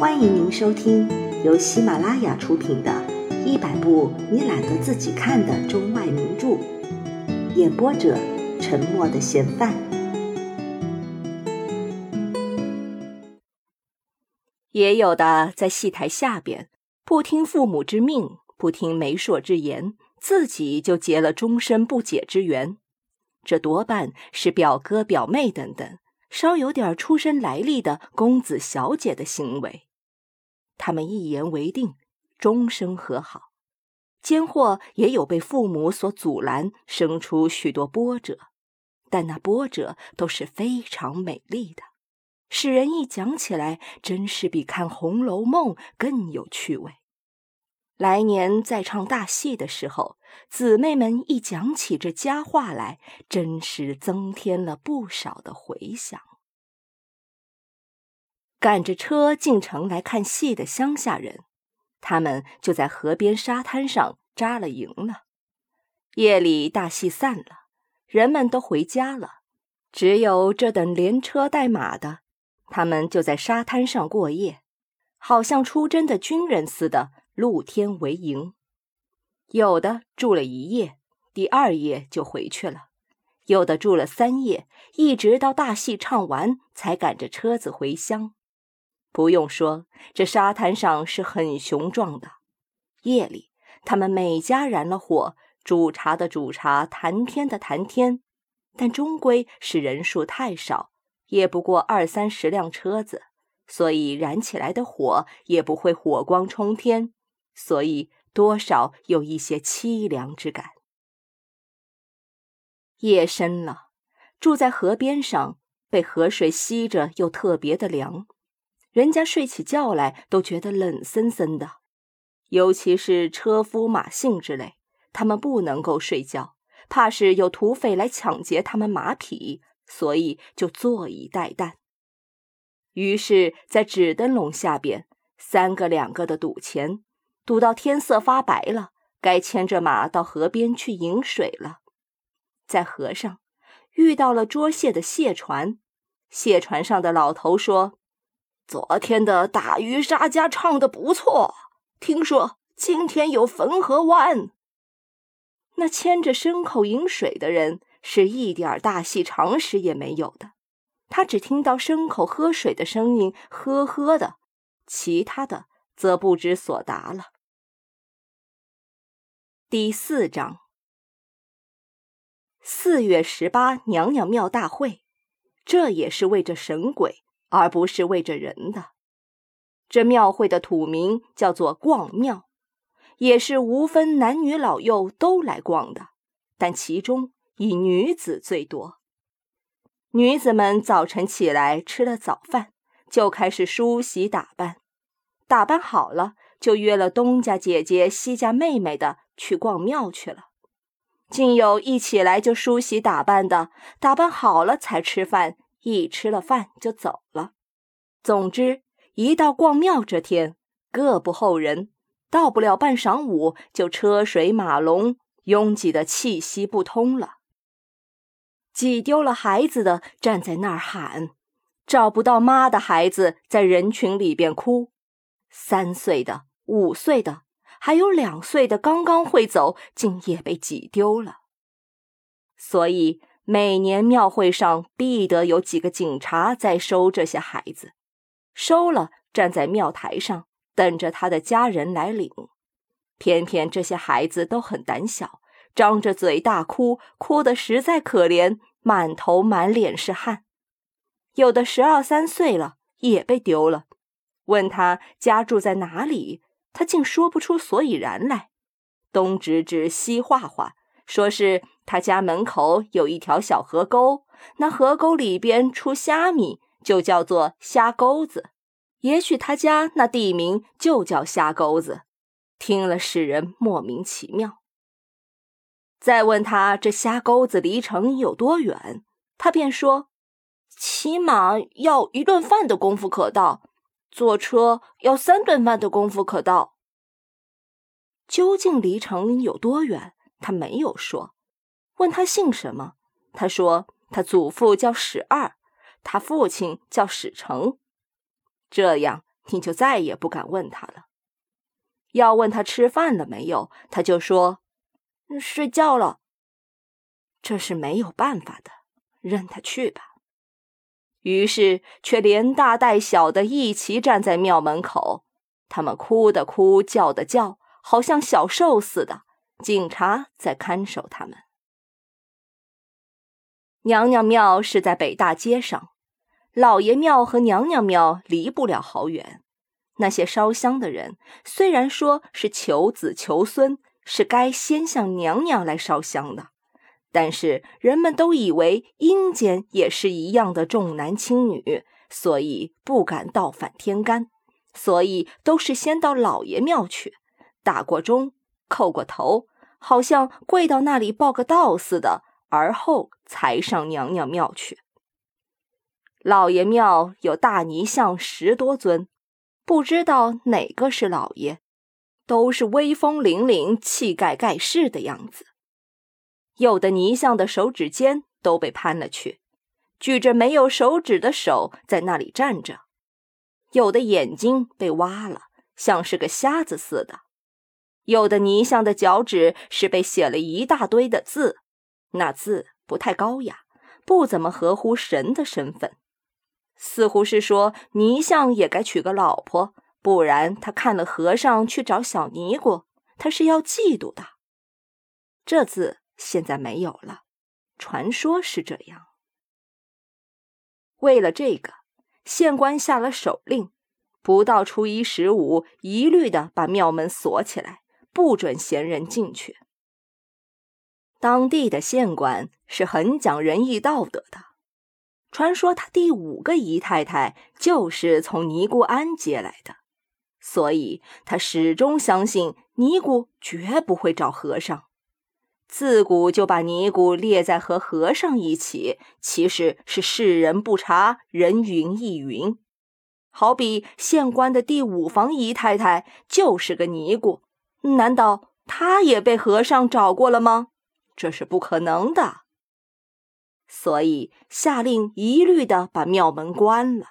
欢迎您收听由喜马拉雅出品的《一百部你懒得自己看的中外名著》，演播者：沉默的嫌犯。也有的在戏台下边，不听父母之命，不听媒妁之言，自己就结了终身不解之缘。这多半是表哥、表妹等等，稍有点出身来历的公子小姐的行为。他们一言为定，终生和好，间或也有被父母所阻拦，生出许多波折，但那波折都是非常美丽的，使人一讲起来，真是比看《红楼梦》更有趣味。来年再唱大戏的时候，姊妹们一讲起这佳话来，真是增添了不少的回响。赶着车进城来看戏的乡下人，他们就在河边沙滩上扎了营了。夜里大戏散了，人们都回家了，只有这等连车带马的，他们就在沙滩上过夜，好像出征的军人似的，露天为营。有的住了一夜，第二夜就回去了；有的住了三夜，一直到大戏唱完，才赶着车子回乡。不用说，这沙滩上是很雄壮的。夜里，他们每家燃了火，煮茶的煮茶，谈天的谈天，但终归是人数太少，也不过二三十辆车子，所以燃起来的火也不会火光冲天，所以多少有一些凄凉之感。夜深了，住在河边上，被河水吸着，又特别的凉。人家睡起觉来都觉得冷森森的，尤其是车夫、马姓之类，他们不能够睡觉，怕是有土匪来抢劫他们马匹，所以就坐以待旦。于是，在纸灯笼下边，三个两个的赌钱，赌到天色发白了，该牵着马到河边去饮水了。在河上遇到了捉蟹的蟹船，蟹船上的老头说。昨天的大鱼沙家唱的不错，听说今天有汾河湾。那牵着牲口饮水的人是一点大戏常识也没有的，他只听到牲口喝水的声音，呵呵的，其他的则不知所答了。第四章，四月十八娘娘庙大会，这也是为着神鬼。而不是为着人的，这庙会的土名叫做逛庙，也是无分男女老幼都来逛的，但其中以女子最多。女子们早晨起来吃了早饭，就开始梳洗打扮，打扮好了就约了东家姐姐、西家妹妹的去逛庙去了。竟有一起来就梳洗打扮的，打扮好了才吃饭。一吃了饭就走了。总之，一到逛庙这天，各不候人，到不了半晌午，就车水马龙，拥挤的气息不通了。挤丢了孩子的站在那儿喊，找不到妈的孩子在人群里边哭，三岁的、五岁的，还有两岁的刚刚会走，竟也被挤丢了。所以。每年庙会上必得有几个警察在收这些孩子，收了站在庙台上等着他的家人来领。偏偏这些孩子都很胆小，张着嘴大哭，哭得实在可怜，满头满脸是汗。有的十二三岁了也被丢了，问他家住在哪里，他竟说不出所以然来，东指指西画画。说是他家门口有一条小河沟，那河沟里边出虾米，就叫做虾沟子。也许他家那地名就叫虾沟子，听了使人莫名其妙。再问他这虾沟子离城有多远，他便说，起码要一顿饭的功夫可到，坐车要三顿饭的功夫可到。究竟离城有多远？他没有说，问他姓什么，他说他祖父叫史二，他父亲叫史成。这样你就再也不敢问他了。要问他吃饭了没有，他就说睡觉了。这是没有办法的，任他去吧。于是，却连大带小的一起站在庙门口。他们哭的哭，叫的叫，好像小兽似的。警察在看守他们。娘娘庙是在北大街上，老爷庙和娘娘庙离不了好远。那些烧香的人虽然说是求子求孙，是该先向娘娘来烧香的。但是人们都以为阴间也是一样的重男轻女，所以不敢倒反天干，所以都是先到老爷庙去，打过钟，叩过头，好像跪到那里报个到似的，而后才上娘娘庙去。老爷庙有大泥像十多尊，不知道哪个是老爷，都是威风凛凛、气概盖世的样子。有的泥像的手指尖都被攀了去，举着没有手指的手在那里站着；有的眼睛被挖了，像是个瞎子似的；有的泥像的脚趾是被写了一大堆的字，那字不太高雅，不怎么合乎神的身份，似乎是说泥像也该娶个老婆，不然他看了和尚去找小尼姑，他是要嫉妒的。这字。现在没有了，传说是这样。为了这个，县官下了手令，不到初一十五，一律的把庙门锁起来，不准闲人进去。当地的县官是很讲仁义道德的，传说他第五个姨太太就是从尼姑庵接来的，所以他始终相信尼姑绝不会找和尚。自古就把尼姑列在和和尚一起，其实是世人不察，人云亦云。好比县官的第五房姨太太就是个尼姑，难道她也被和尚找过了吗？这是不可能的。所以下令一律的把庙门关了。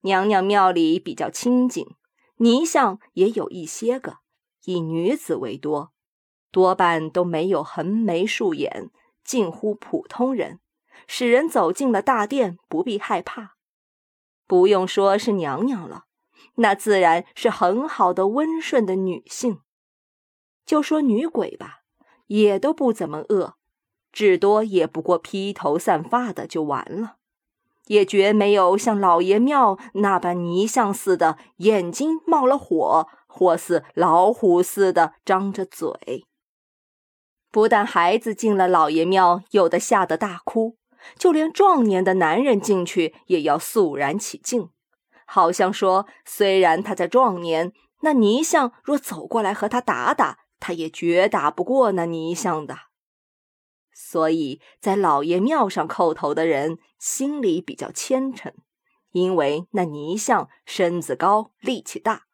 娘娘庙里比较清静，泥像也有一些个，以女子为多。多半都没有横眉竖眼，近乎普通人，使人走进了大殿不必害怕。不用说是娘娘了，那自然是很好的温顺的女性。就说女鬼吧，也都不怎么恶，至多也不过披头散发的就完了，也绝没有像老爷庙那般泥像似的，眼睛冒了火，或似老虎似的张着嘴。不但孩子进了老爷庙，有的吓得大哭，就连壮年的男人进去也要肃然起敬，好像说，虽然他在壮年，那泥像若走过来和他打打，他也绝打不过那泥像的。所以在老爷庙上叩头的人心里比较虔诚，因为那泥像身子高，力气大。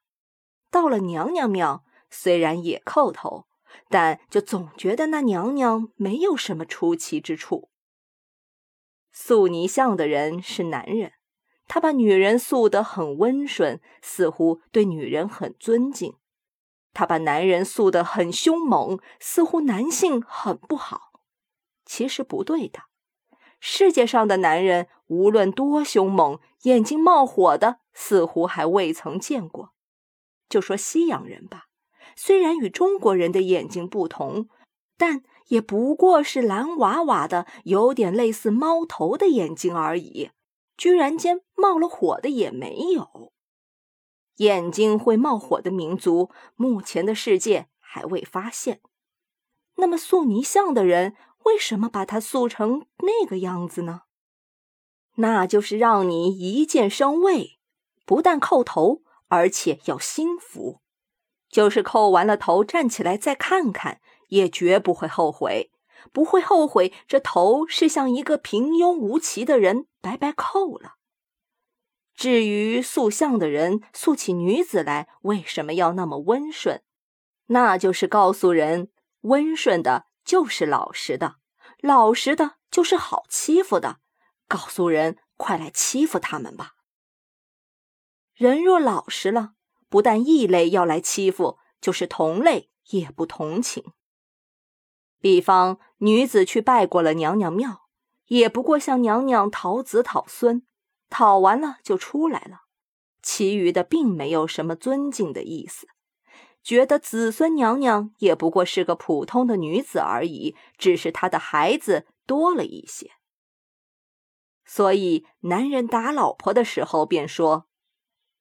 到了娘娘庙，虽然也叩头。但就总觉得那娘娘没有什么出奇之处。塑泥像的人是男人，他把女人塑得很温顺，似乎对女人很尊敬；他把男人塑得很凶猛，似乎男性很不好。其实不对的，世界上的男人无论多凶猛，眼睛冒火的似乎还未曾见过。就说西洋人吧。虽然与中国人的眼睛不同，但也不过是蓝娃娃的、有点类似猫头的眼睛而已。居然间冒了火的也没有。眼睛会冒火的民族，目前的世界还未发现。那么塑泥像的人为什么把它塑成那个样子呢？那就是让你一见生畏，不但叩头，而且要心服。就是叩完了头，站起来再看看，也绝不会后悔，不会后悔这头是向一个平庸无奇的人白白叩了。至于塑像的人塑起女子来，为什么要那么温顺？那就是告诉人，温顺的就是老实的，老实的就是好欺负的，告诉人快来欺负他们吧。人若老实了，不但异类要来欺负，就是同类也不同情。比方女子去拜过了娘娘庙，也不过向娘娘讨子讨孙，讨完了就出来了，其余的并没有什么尊敬的意思，觉得子孙娘娘也不过是个普通的女子而已，只是她的孩子多了一些。所以男人打老婆的时候便说：“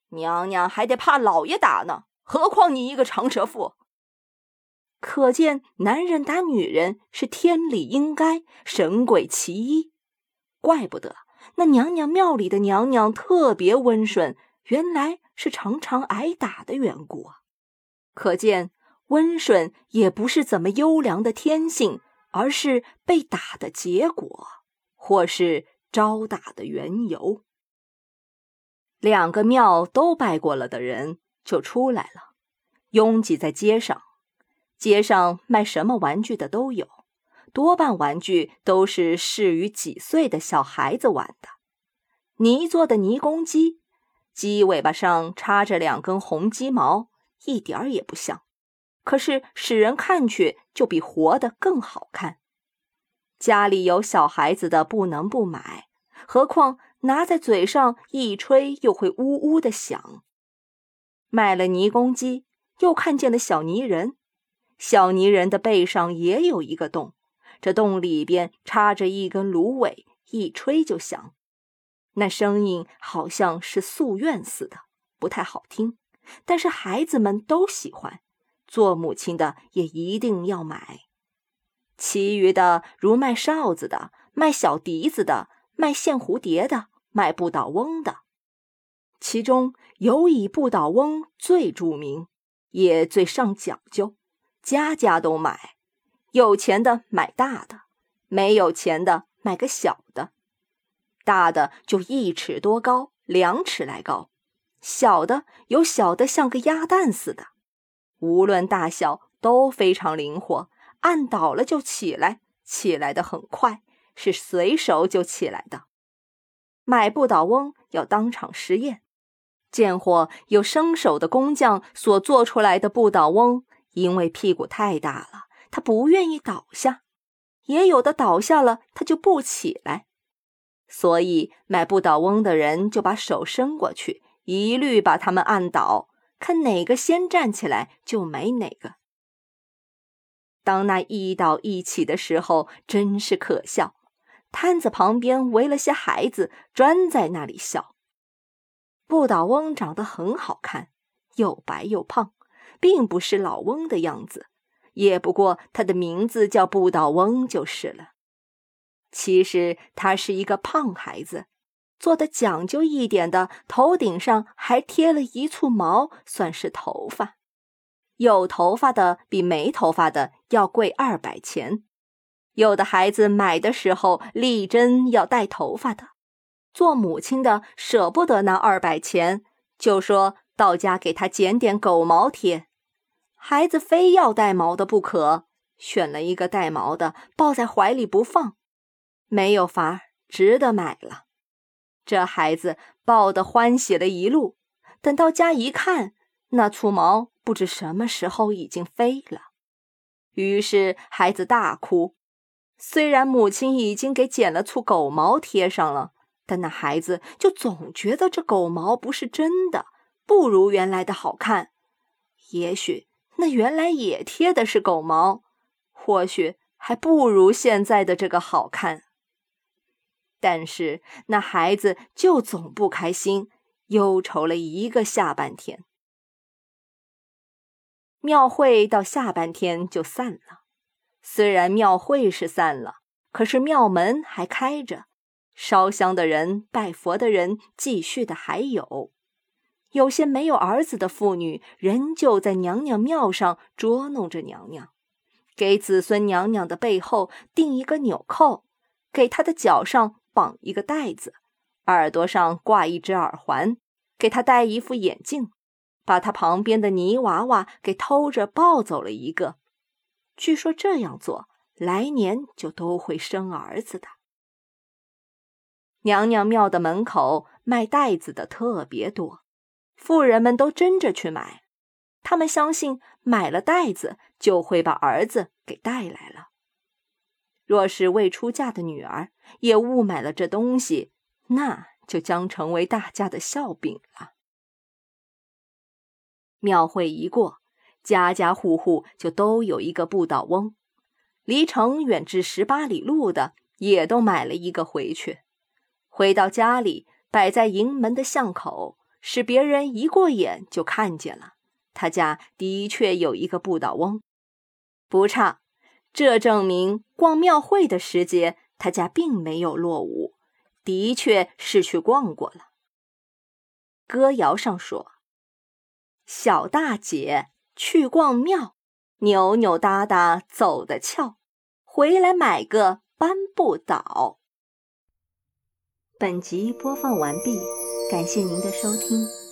娘娘还得怕老爷打呢，何况你一个长舌妇。”可见男人打女人是天理应该，神鬼其一。怪不得那娘娘庙里的娘娘特别温顺，原来是常常挨打的缘故啊！可见温顺也不是怎么优良的天性，而是被打的结果，或是招打的缘由。两个庙都拜过了的人就出来了，拥挤在街上。街上卖什么玩具的都有，多半玩具都是适于几岁的小孩子玩的。泥做的泥公鸡，鸡尾巴上插着两根红鸡毛，一点儿也不像，可是使人看去就比活的更好看。家里有小孩子的不能不买，何况拿在嘴上一吹又会呜呜的响。买了泥公鸡，又看见了小泥人。小泥人的背上也有一个洞，这洞里边插着一根芦苇，一吹就响，那声音好像是夙愿似的，不太好听。但是孩子们都喜欢，做母亲的也一定要买。其余的如卖哨子的、卖小笛子的、卖线蝴蝶的、卖不倒翁的，其中有以不倒翁最著名，也最上讲究。家家都买，有钱的买大的，没有钱的买个小的。大的就一尺多高，两尺来高；小的有小的像个鸭蛋似的，无论大小都非常灵活，按倒了就起来，起来的很快，是随手就起来的。买不倒翁要当场试验，见货有生手的工匠所做出来的不倒翁。因为屁股太大了，他不愿意倒下；也有的倒下了，他就不起来。所以买不倒翁的人就把手伸过去，一律把他们按倒，看哪个先站起来就没哪个。当那一倒一起的时候，真是可笑。摊子旁边围了些孩子，专在那里笑。不倒翁长得很好看，又白又胖。并不是老翁的样子，也不过他的名字叫不倒翁就是了。其实他是一个胖孩子，做的讲究一点的，头顶上还贴了一簇毛，算是头发。有头发的比没头发的要贵二百钱。有的孩子买的时候力争要带头发的，做母亲的舍不得那二百钱，就说到家给他剪点狗毛贴。孩子非要带毛的不可，选了一个带毛的，抱在怀里不放，没有法，儿，值得买了。这孩子抱得欢喜了一路，等到家一看，那簇毛不知什么时候已经飞了。于是孩子大哭。虽然母亲已经给剪了簇狗毛贴上了，但那孩子就总觉得这狗毛不是真的，不如原来的好看。也许。那原来也贴的是狗毛，或许还不如现在的这个好看。但是那孩子就总不开心，忧愁了一个下半天。庙会到下半天就散了。虽然庙会是散了，可是庙门还开着，烧香的人、拜佛的人继续的还有。有些没有儿子的妇女，仍旧在娘娘庙上捉弄着娘娘，给子孙娘娘的背后钉一个纽扣，给她的脚上绑一个带子，耳朵上挂一只耳环，给她戴一副眼镜，把她旁边的泥娃娃给偷着抱走了一个。据说这样做，来年就都会生儿子的。娘娘庙的门口卖带子的特别多。富人们都争着去买，他们相信买了袋子就会把儿子给带来了。若是未出嫁的女儿也误买了这东西，那就将成为大家的笑柄了。庙会一过，家家户户就都有一个不倒翁，离城远至十八里路的也都买了一个回去。回到家里，摆在营门的巷口，使别人一过眼就看见了。他家的确有一个不倒翁，不差。这证明逛庙会的时节，他家并没有落伍，的确是去逛过了。歌谣上说：“小大姐去逛庙，扭扭哒哒走得俏，回来买个搬不倒。”本集播放完毕，感谢您的收听。